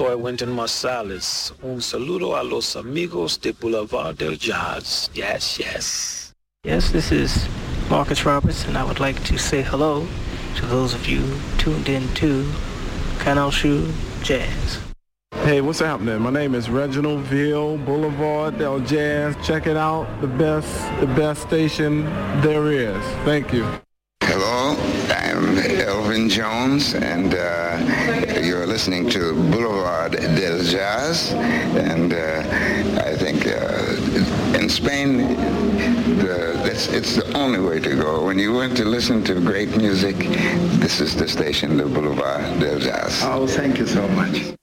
Soy Wynton Marsalis. Un saludo a los amigos de Boulevard del Jazz. Yes, yes. Yes, this is Marcus Roberts, and I would like to say hello to those of you tuned in to Canal Sur Jazz. Hey, what's happening? My name is Reginald Veal, Boulevard Del Jazz. Check it out, the best, the best station there is. Thank you. Jones, and uh, you're listening to Boulevard del Jazz. And uh, I think uh, in Spain, the, it's, it's the only way to go. When you want to listen to great music, this is the station, the Boulevard del Jazz. Oh, thank you so much.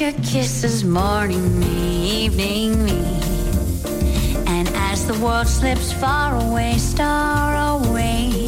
your kisses, morning me, evening me. And as the world slips far away, star away.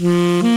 Hum.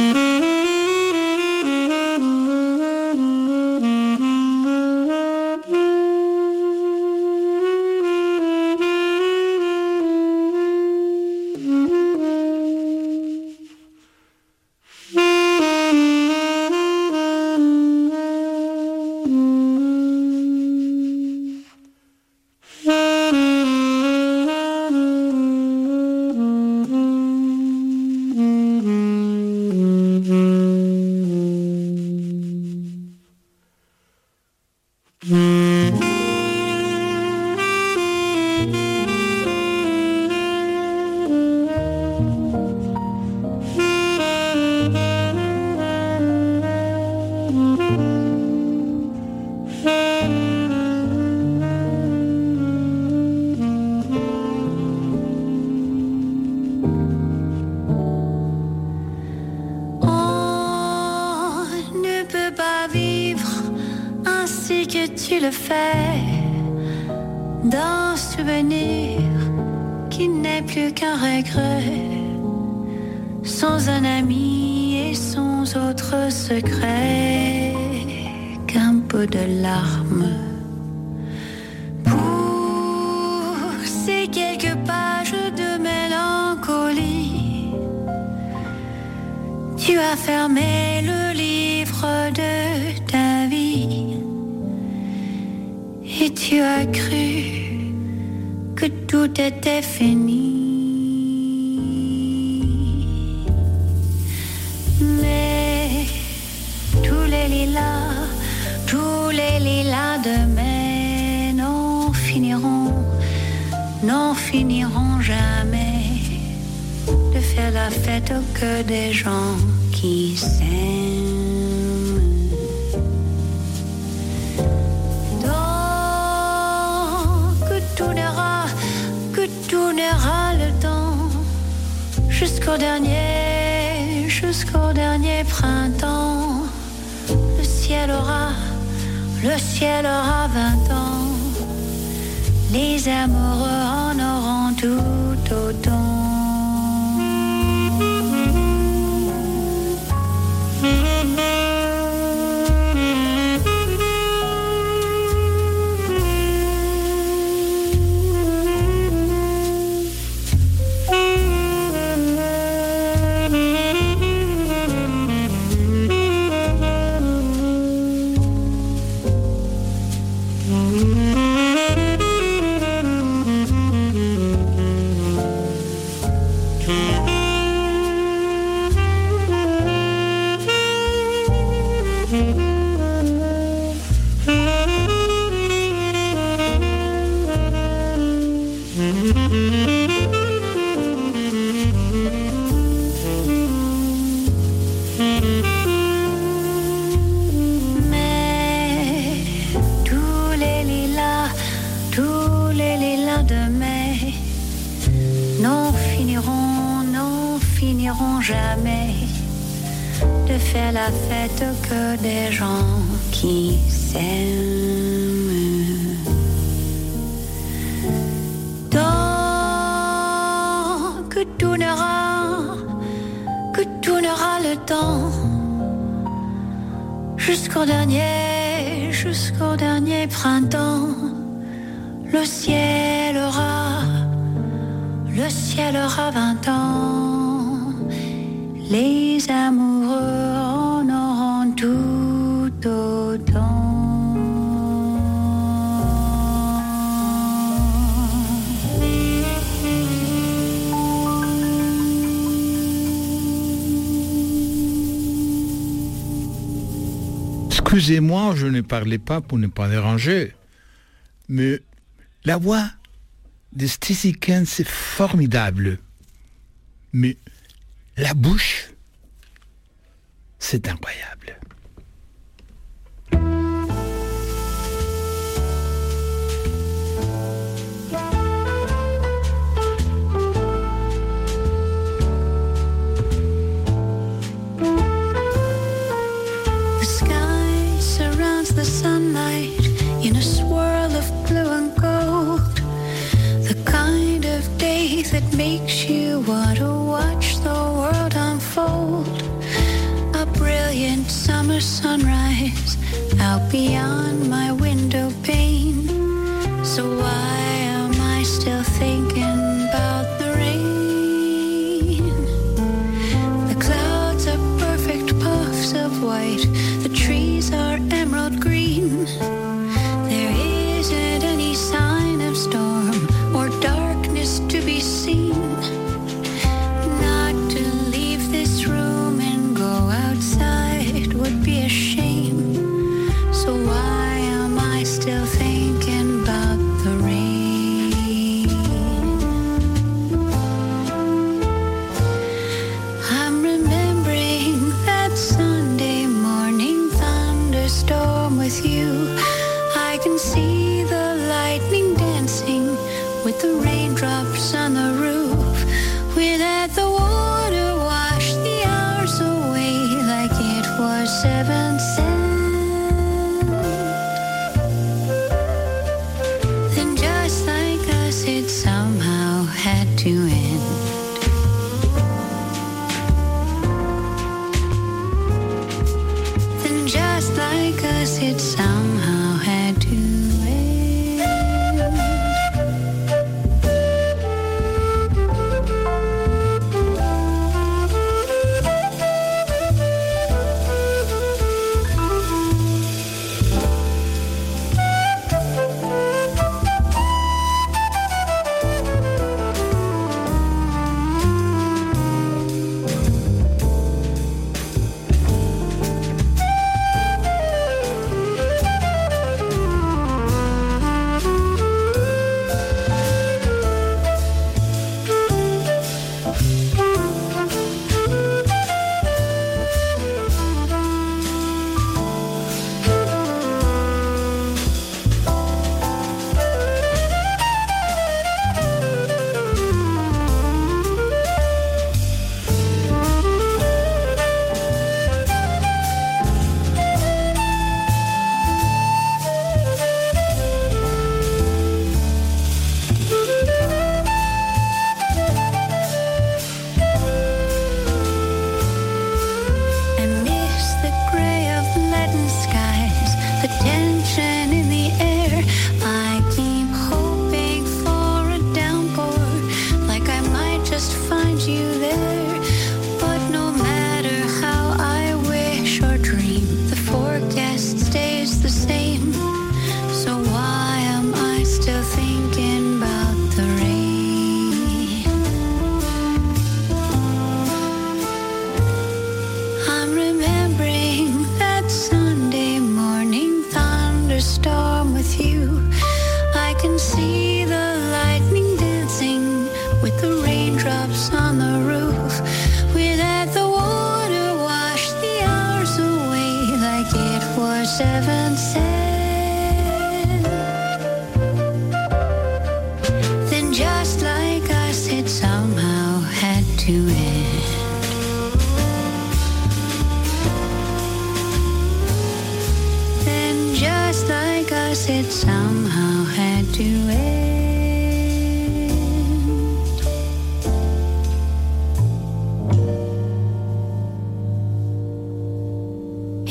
lilas de mai n'en finiront, n'en finiront jamais de faire la fête que des gens qui s'aiment. Donc tournera, que tournera le temps jusqu'au dernier, jusqu'au dernier printemps. Le ciel aura le ciel aura vingt ans, les amoureux en auront tout autant. de faire la fête que des gens qui s'aiment. Tant que tournera, que tournera le temps, jusqu'au dernier, jusqu'au dernier printemps, le ciel aura, le ciel aura vingt ans. Les amoureux en auront tout autant. Excusez-moi, je ne parlais pas pour ne pas déranger, mais la voix de Stacy Kent, c'est formidable. Mais la bouche, c'est incroyable. the sunlight in a swirl of blue and gold. that makes you want to watch the world unfold. A brilliant summer sunrise out beyond my window pane. So why am I still thinking?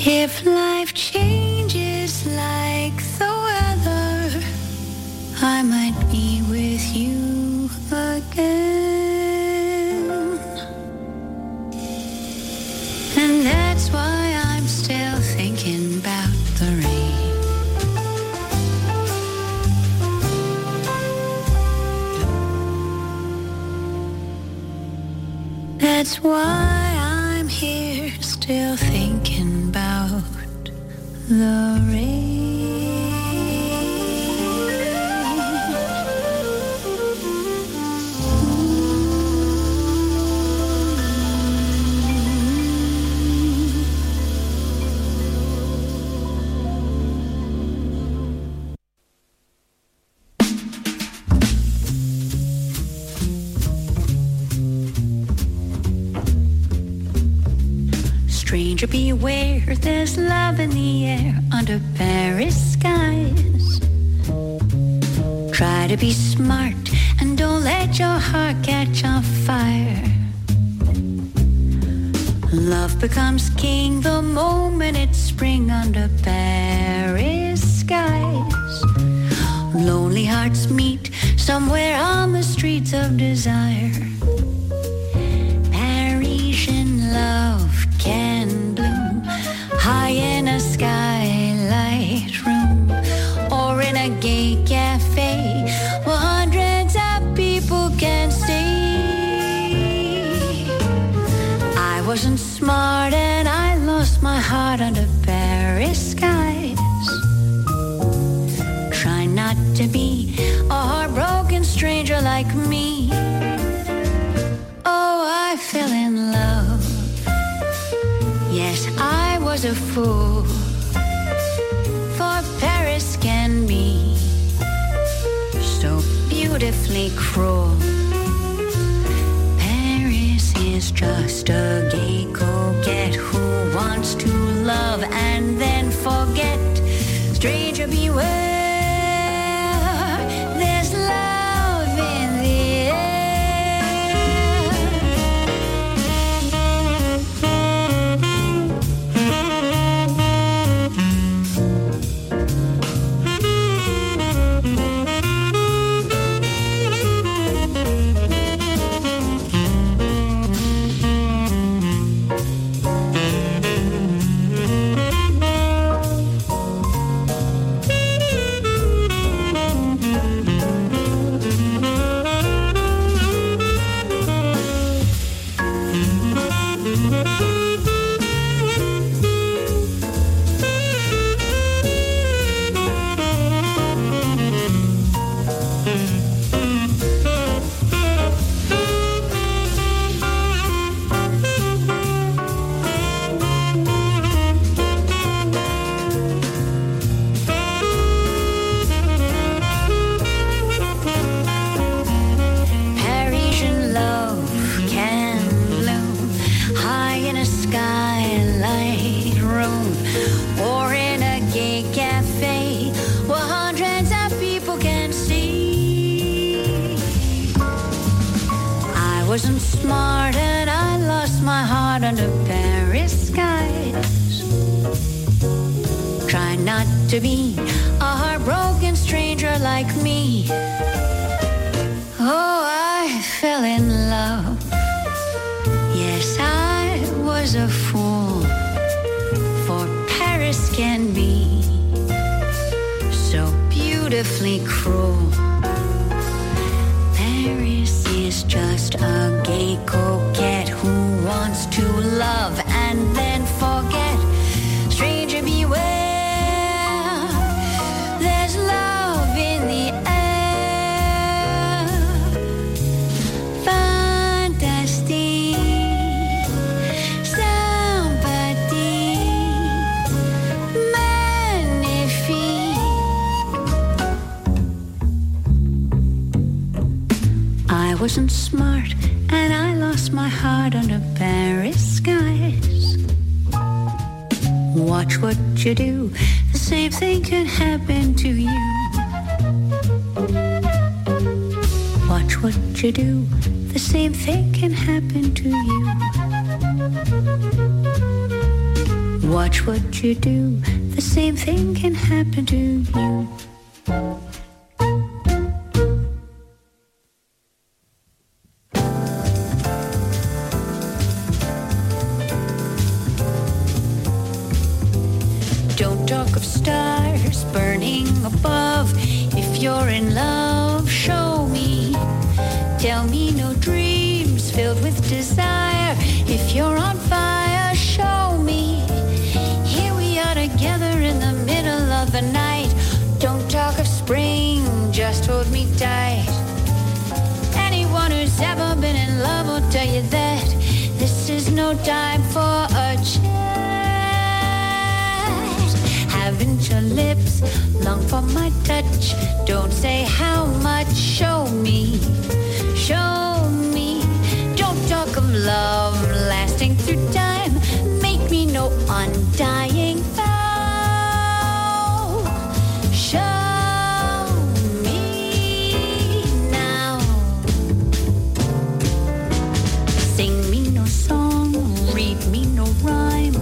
If life changes like the weather, I might be with you again. And that's why I'm still thinking about the rain. That's why I'm here still heart under Paris skies. Try not to be a heartbroken stranger like me. Oh, I fell in love. Yes, I was a fool. For Paris can be so beautifully cruel. Paris is just a gay and then forget. Stranger beware, to be a heartbroken stranger like me. Oh, I fell in love. Yes, I was a fool. For Paris can be so beautifully cruel. Under Paris skies. Watch what you do, the same thing can happen to you. Watch what you do, the same thing can happen to you. Watch what you do, the same thing can happen to you. Don't talk of stars burning above. If you're in love, show me. Tell me no dreams filled with desire. If you're on fire, show me. Here we are together in the middle of the night. Don't talk of spring, just hold me tight. Anyone who's ever been in love will tell you that this is no time for your lips long for my touch? Don't say how much, show me, show me. Don't talk of love lasting through time. Make me no undying vow. Show me now. Sing me no song, read me no rhyme.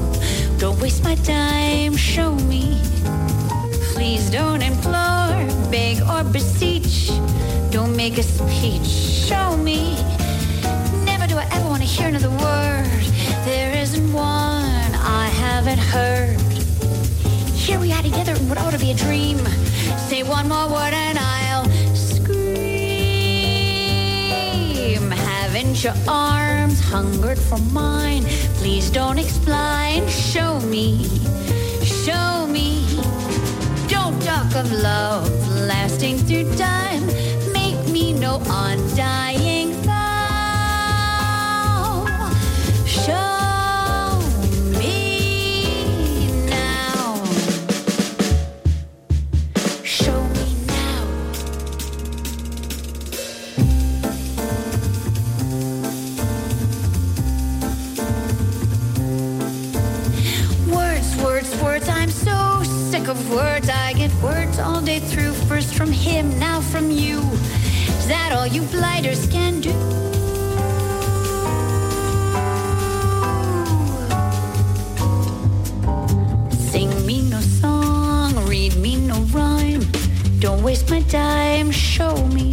Don't waste my time, show me. Please beg or beseech. Don't make a speech, show me. Never do I ever want to hear another word. There isn't one I haven't heard. Here we are together in what ought to be a dream. Say one more word and I'll scream. Haven't your arms hungered for mine? Please don't explain. Show me, show me. Talk of love lasting through time. Make me no undying him, now from you. Is that all you blighters can do? Sing me no song, read me no rhyme. Don't waste my time, show me.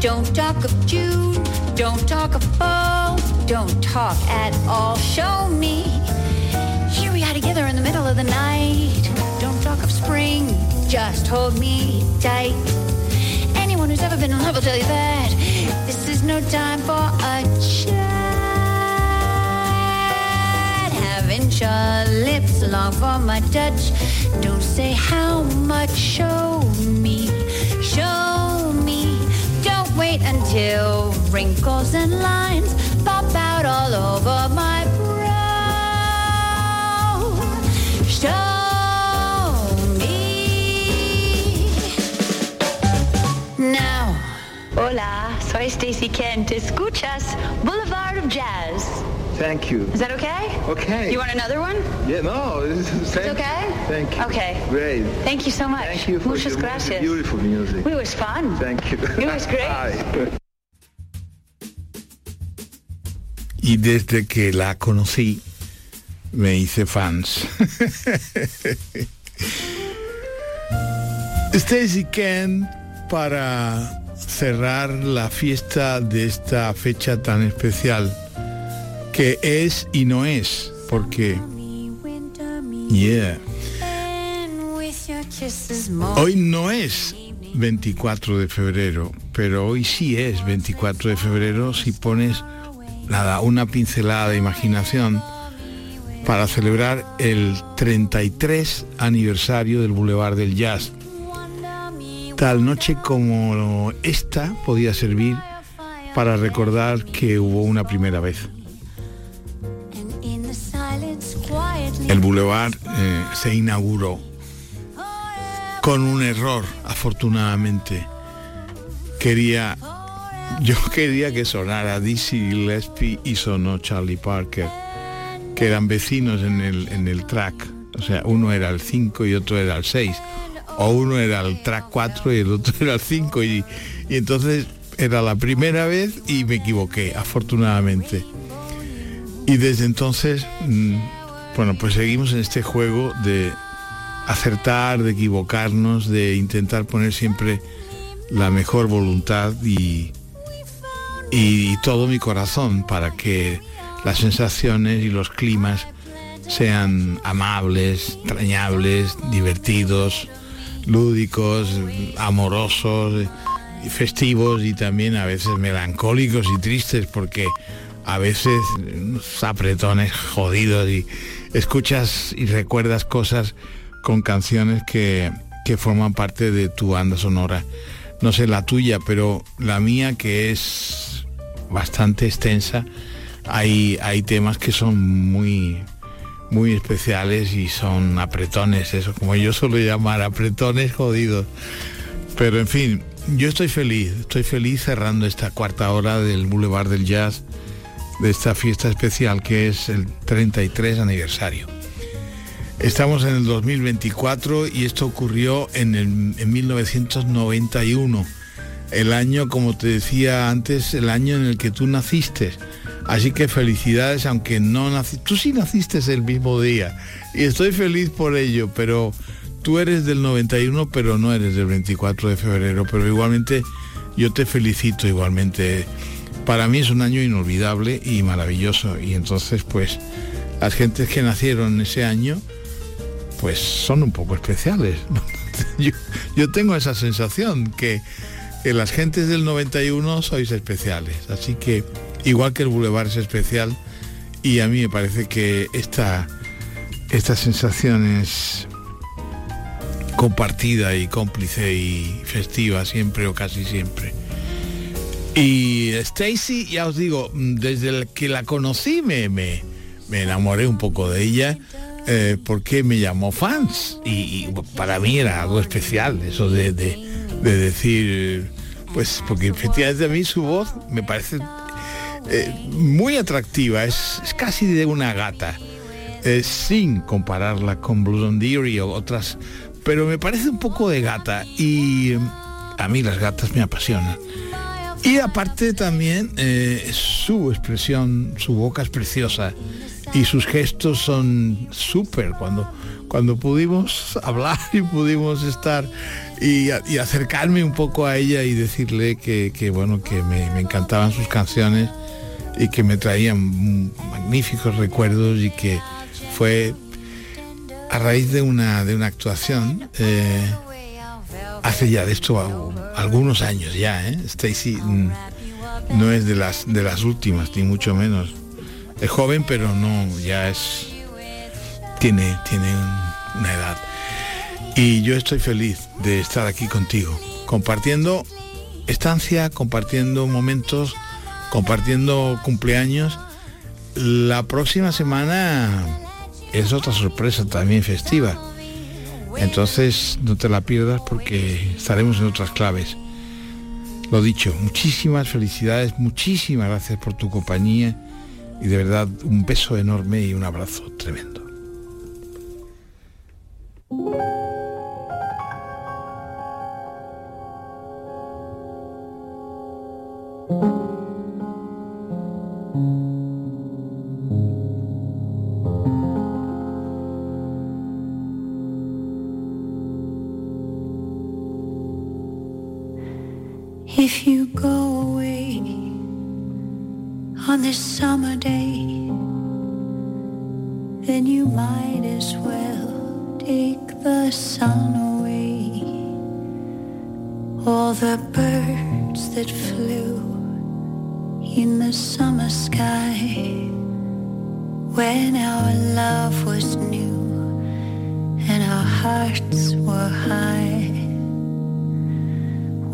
Don't talk of June, don't talk of fall, don't talk at all, show me. Here we are together in the middle of the night. Don't talk of spring, just hold me tight. Anyone who's ever been in love will tell you that this is no time for a chat. Haven't your lips long for my touch? Don't say how much, show me, show me. Don't wait until wrinkles and lines pop out all over my now. Hola, soy Stacy Kent. Escuchas Boulevard of Jazz. Thank you. Is that okay? Okay. You want another one? Yeah, no, this is thank It's okay? Thank you. Okay. Great. Thank you so much. Thank you for Muchas your gracias. beautiful music. It was fun. Thank you. It was great. Bye. Y desde que la conocí, me hice fans. Stacy Kent para cerrar la fiesta de esta fecha tan especial, que es y no es, porque, yeah, hoy no es 24 de febrero, pero hoy sí es 24 de febrero si pones nada, una pincelada de imaginación para celebrar el 33 aniversario del Boulevard del Jazz. Tal noche como esta podía servir para recordar que hubo una primera vez. El Boulevard eh, se inauguró con un error, afortunadamente. Quería yo quería que sonara Dizzy Gillespie y sonó Charlie Parker, que eran vecinos en el, en el track. O sea, uno era el 5 y otro era el 6. O uno era el track 4 y el otro era el 5. Y, y entonces era la primera vez y me equivoqué, afortunadamente. Y desde entonces, mm, bueno, pues seguimos en este juego de acertar, de equivocarnos, de intentar poner siempre la mejor voluntad y, y todo mi corazón para que las sensaciones y los climas sean amables, entrañables, divertidos, lúdicos, amorosos, festivos y también a veces melancólicos y tristes porque a veces apretones jodidos y escuchas y recuerdas cosas con canciones que, que forman parte de tu banda sonora. No sé la tuya, pero la mía que es bastante extensa, hay, hay temas que son muy, muy especiales y son apretones, eso como yo suelo llamar, apretones jodidos. Pero en fin, yo estoy feliz, estoy feliz cerrando esta cuarta hora del Boulevard del Jazz, de esta fiesta especial que es el 33 aniversario. Estamos en el 2024 y esto ocurrió en, el, en 1991, el año, como te decía antes, el año en el que tú naciste. Así que felicidades, aunque no naciste, tú sí naciste el mismo día y estoy feliz por ello, pero tú eres del 91, pero no eres del 24 de febrero, pero igualmente yo te felicito igualmente. Para mí es un año inolvidable y maravilloso y entonces pues las gentes que nacieron ese año pues son un poco especiales. yo, tengo esa sensación que, que las gentes del 91 sois especiales, así que igual que el Boulevard es especial y a mí me parece que esta, esta sensación es compartida y cómplice y festiva siempre o casi siempre. Y Stacy, ya os digo, desde que la conocí me, me, me enamoré un poco de ella eh, porque me llamó fans y, para mí era algo especial eso de, de, decir, pues porque efectivamente a mí su voz me parece eh, muy atractiva, es, casi de una gata, eh, sin compararla con Blue o otras pero me parece un poco de gata y a mí las gatas me apasionan. Y aparte también eh, su expresión, su boca es preciosa y sus gestos son súper cuando, cuando pudimos hablar y pudimos estar y, acercarme un poco a ella y decirle que, que bueno, que me, encantaban sus canciones y que me traían magníficos recuerdos y que fue a raíz de una, de una actuación eh, hace ya de esto algunos años ya, ¿eh? Stacy mm, no es de las de las últimas, ni mucho menos. Es joven, pero no, ya es. tiene, tiene una edad. Y yo estoy feliz de estar aquí contigo, compartiendo estancia, compartiendo momentos, compartiendo cumpleaños. La próxima semana es otra sorpresa también festiva. Entonces no te la pierdas porque estaremos en otras claves. Lo dicho, muchísimas felicidades, muchísimas gracias por tu compañía y de verdad un beso enorme y un abrazo tremendo. All the birds that flew in the summer sky when our love was new and our hearts were high.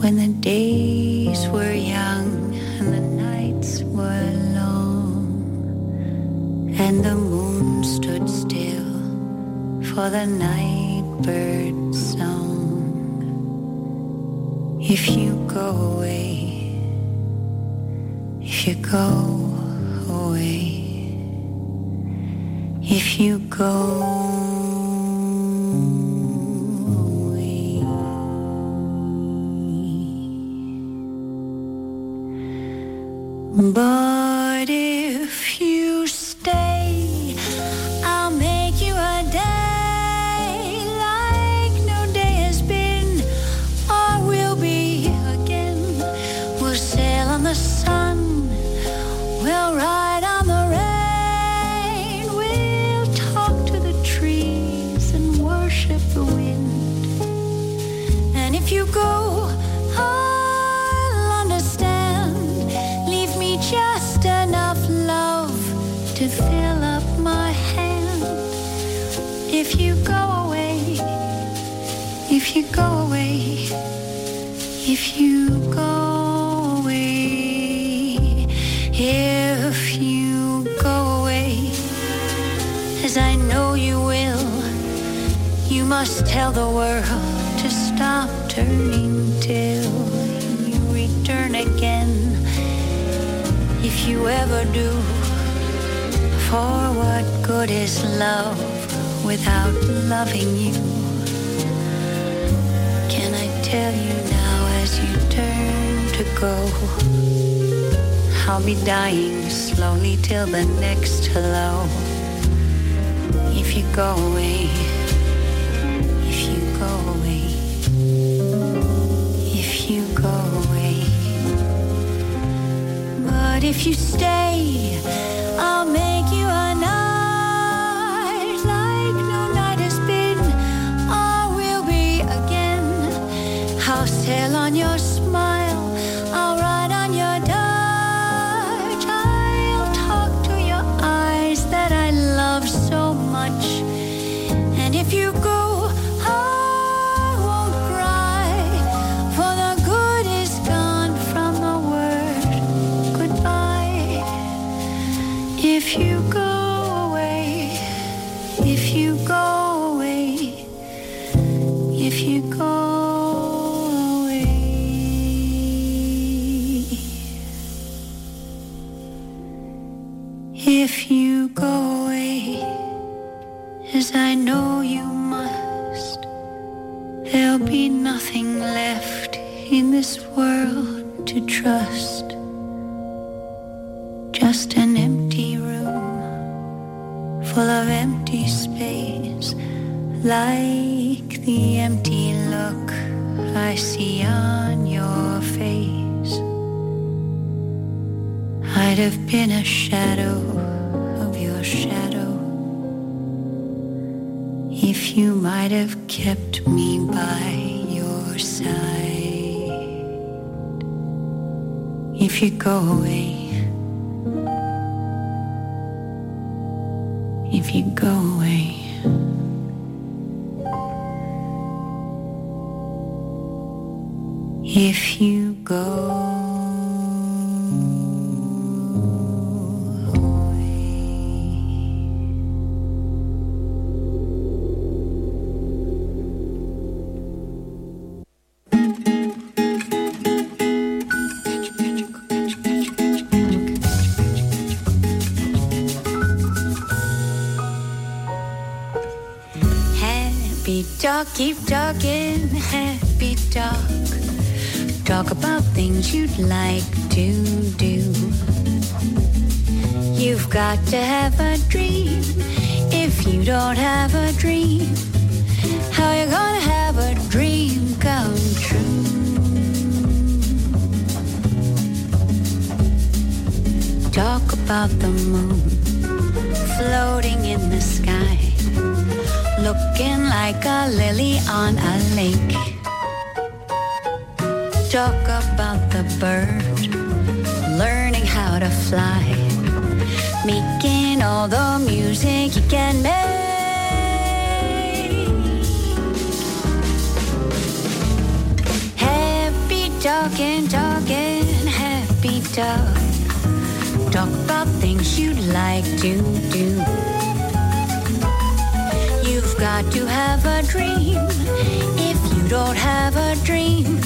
When the days were young and the nights were long and the moon stood still for the night bird's song if you go away, if you go away, if you go You ever do, for what good is love without loving you? Can I tell you now as you turn to go? I'll be dying slowly till the next hello. If you go away, if you go away, if you go away. But if you stay, I'll make you a night like no night has been or will be again. I'll sail on your trust. Just an empty room full of empty space, like the empty look I see on your face. I'd have been a shadow of your shadow if you might have kept me by your side. If you go away, if you go away. If you go Keep talking, happy talk. Talk about things you'd like to do. You've got to have a dream. If you don't have a dream, how you gonna have a dream come true? Talk about the moon floating in the looking like a lily on a lake. Talk about the bird learning how to fly, making all the music you can make. Happy talking, talking, happy talk. Talk about things you'd like to do. Got to have a dream. If you don't have a dream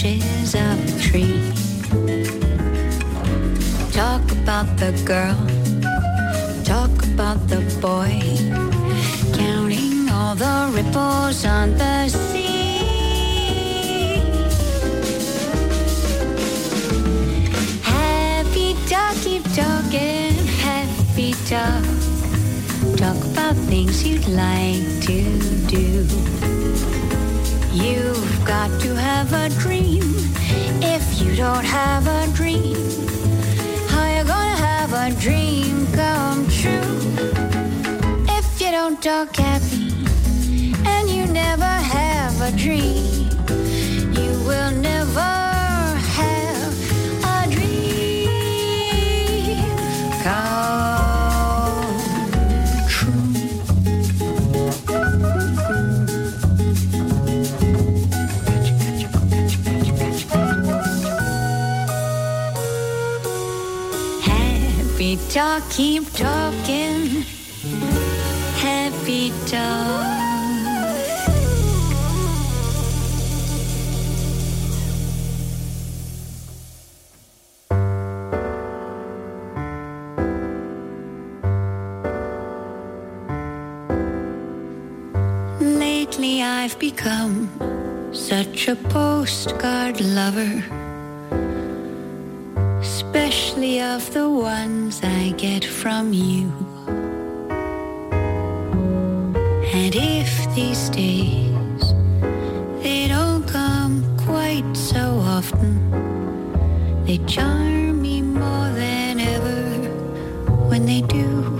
branches of a tree. Talk about the girl, talk about the boy, counting all the ripples on the sea. Happy talk, keep talking, happy talk. Talk about things you'd like to do. You've got to have a dream. If you don't have a dream, how you gonna have a dream come true? If you don't talk happy and you never have a dream, you will never have a dream come talk, keep talking. Happy talk. Lately I've become such a postcard lover, especially of the ones I get from you. And if these days they don't come quite so often, they charm me more than ever when they do.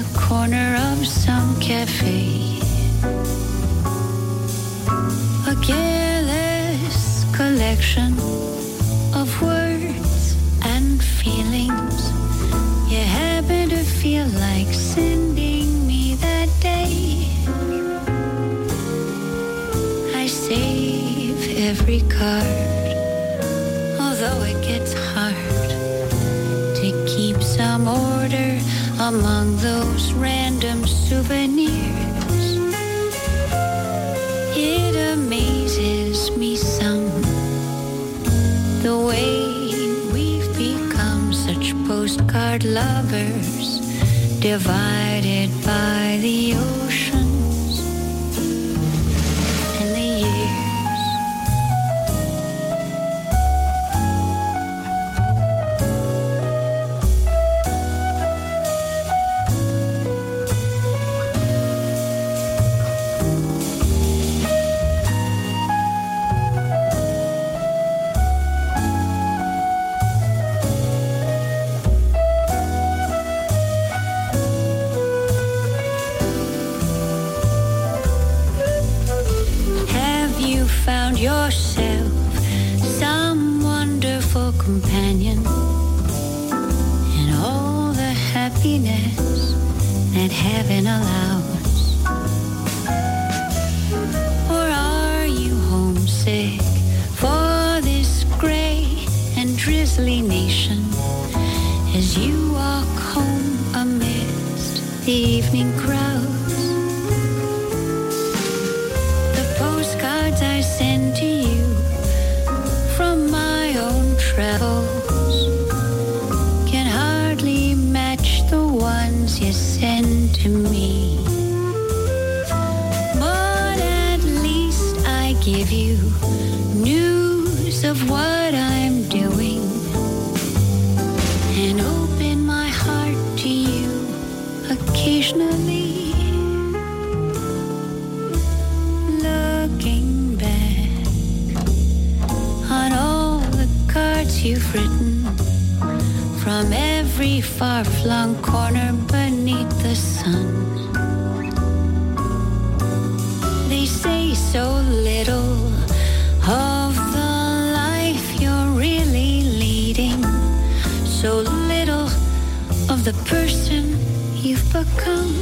the corner of some cafe. A careless collection of words and feelings. You happen to feel like sending me that day. I save every card, although it gets hard to keep some order among divided by the companion and all the happiness that heaven allows? Or are you homesick for this gray and drizzly nation as you walk home amidst the evening crowds? Far flung corner beneath the sun. They say so little of the life you're really leading, so little of the person you've become.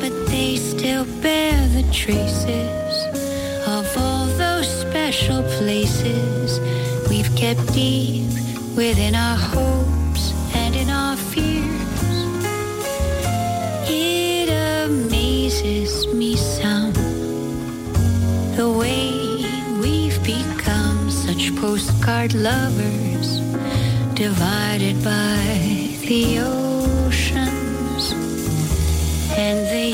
But they still bear the traces of all those special places we've kept deep within our hopes and in our fears. It amazes me some the way we've become such postcard lovers, divided by the oceans and the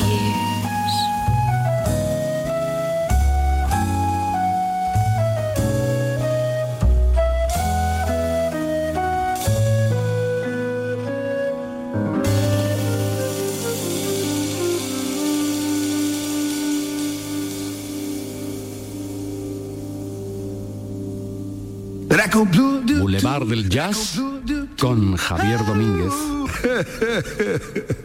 del Jazz con Javier Domínguez.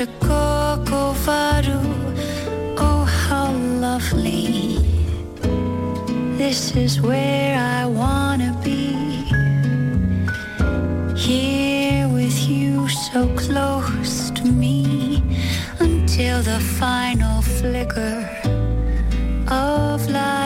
onto Corcovado. Oh, how lovely! This is where I wanna be. Here with you, so close to me, until the final flicker of life's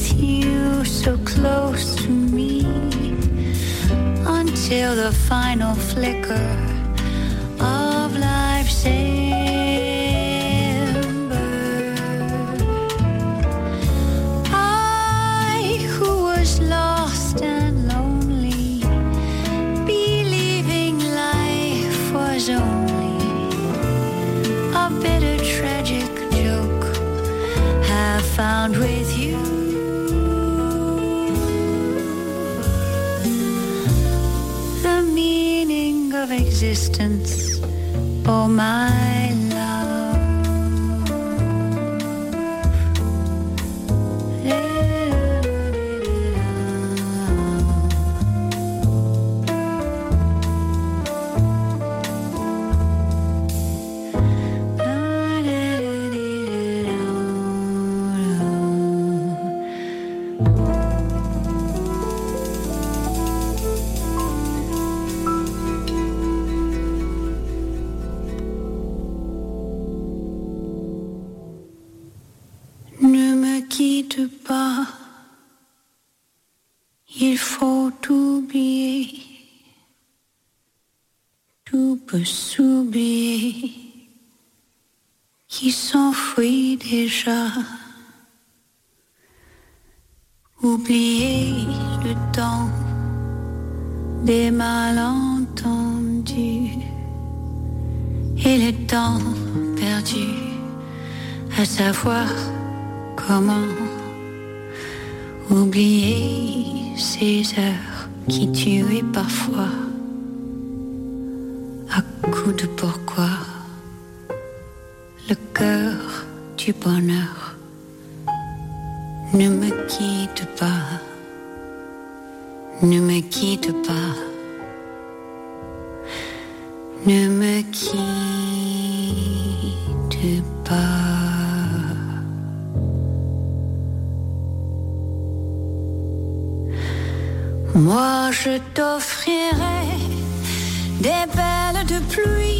with you so close to me until the final flicker of life's existence, oh my déjà. Oublier le temps des malentendus et le temps perdu à savoir comment oublier ces heures qui tuaient parfois du bonheur. Ne me quitte pas, ne me quitte pas, ne me quitte pas. Moi je t'offrirai des belles de pluie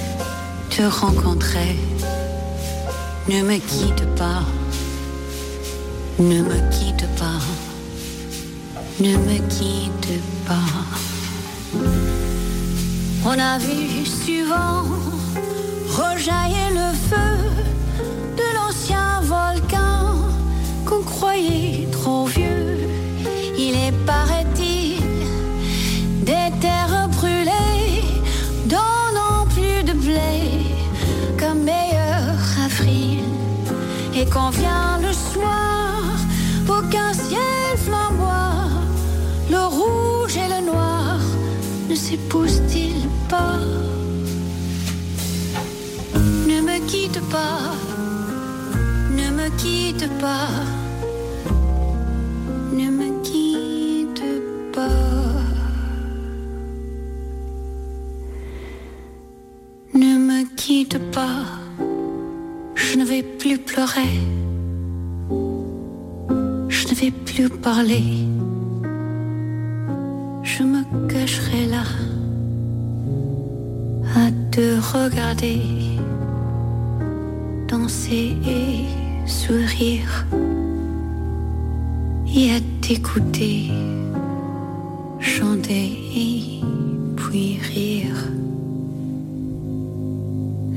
rencontrer. Ne me quitte pas, ne me quitte pas, ne me quitte pas. On a vu souvent rejaillir le feu de l'ancien volcan qu'on croyait trop vieux. Il est, paraît-il, Et quand vient le soir, aucun ciel flamboie, le rouge et le noir ne s'épousent-ils pas? Ne me quitte pas, ne me quitte pas, ne me quitte pas. Ne me quitte pas, vais plus pleurer, je ne vais plus parler, je me cacherai là à te regarder danser et sourire et à t'écouter chanter et puis rire.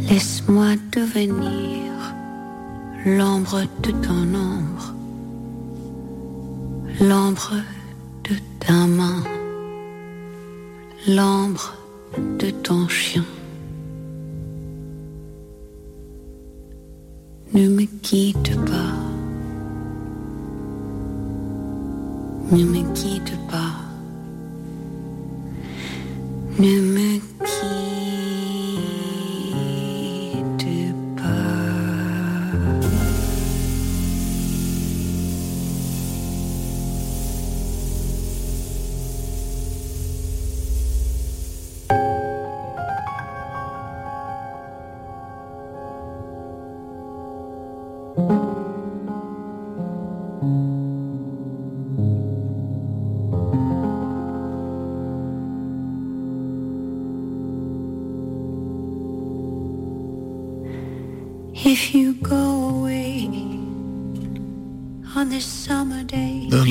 Laisse-moi devenir l'ombre de ton ombre, l'ombre de ta main, l'ombre de ton chien. Ne me quitte pas, ne me quitte pas,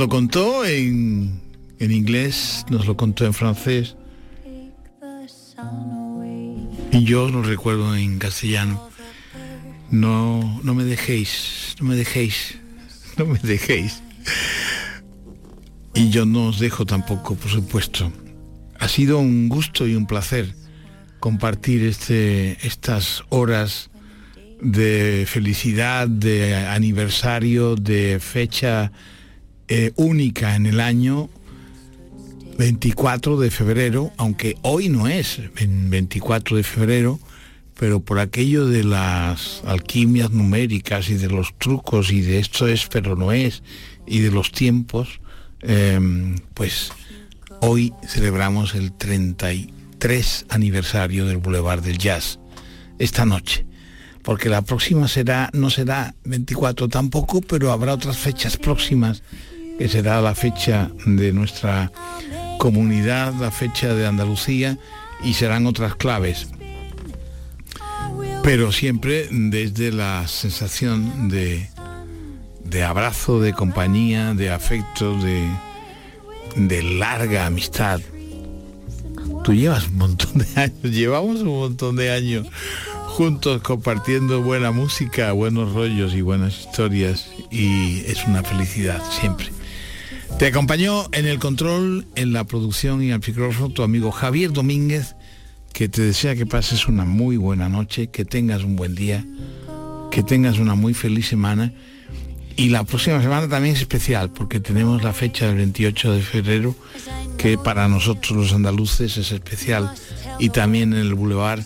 lo contó en, en inglés, nos lo contó en francés y yo lo recuerdo en castellano. No, no me dejéis, no me dejéis, no me dejéis. Y yo no os dejo tampoco, por supuesto. Ha sido un gusto y un placer compartir este, estas horas de felicidad, de aniversario, de fecha eh, única en el año 24 de febrero, aunque hoy no es en 24 de febrero, pero por aquello de las alquimias numéricas y de los trucos y de esto es pero no es y de los tiempos, eh, pues hoy celebramos el 33 aniversario del Boulevard del Jazz, esta noche. Porque la próxima será, no será 24 tampoco, pero habrá otras fechas próximas, que será la fecha de nuestra comunidad, la fecha de Andalucía, y serán otras claves. Pero siempre desde la sensación de, de abrazo, de compañía, de afecto, de, de larga amistad. Tú llevas un montón de años, llevamos un montón de años juntos compartiendo buena música, buenos rollos y buenas historias y es una felicidad siempre. Te acompañó en el control, en la producción y al micrófono tu amigo Javier Domínguez, que te desea que pases una muy buena noche, que tengas un buen día, que tengas una muy feliz semana. Y la próxima semana también es especial porque tenemos la fecha del 28 de febrero que para nosotros los andaluces es especial. Y también en el Boulevard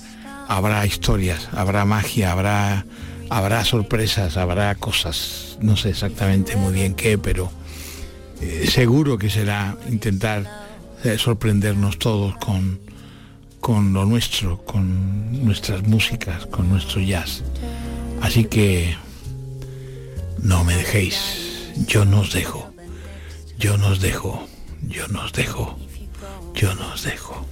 habrá historias, habrá magia, habrá, habrá sorpresas, habrá cosas, no sé exactamente muy bien qué, pero eh, seguro que será intentar eh, sorprendernos todos con, con lo nuestro, con nuestras músicas, con nuestro jazz. Así que no me dejéis, yo no os dejo, yo no os dejo, yo no os dejo, yo no os dejo.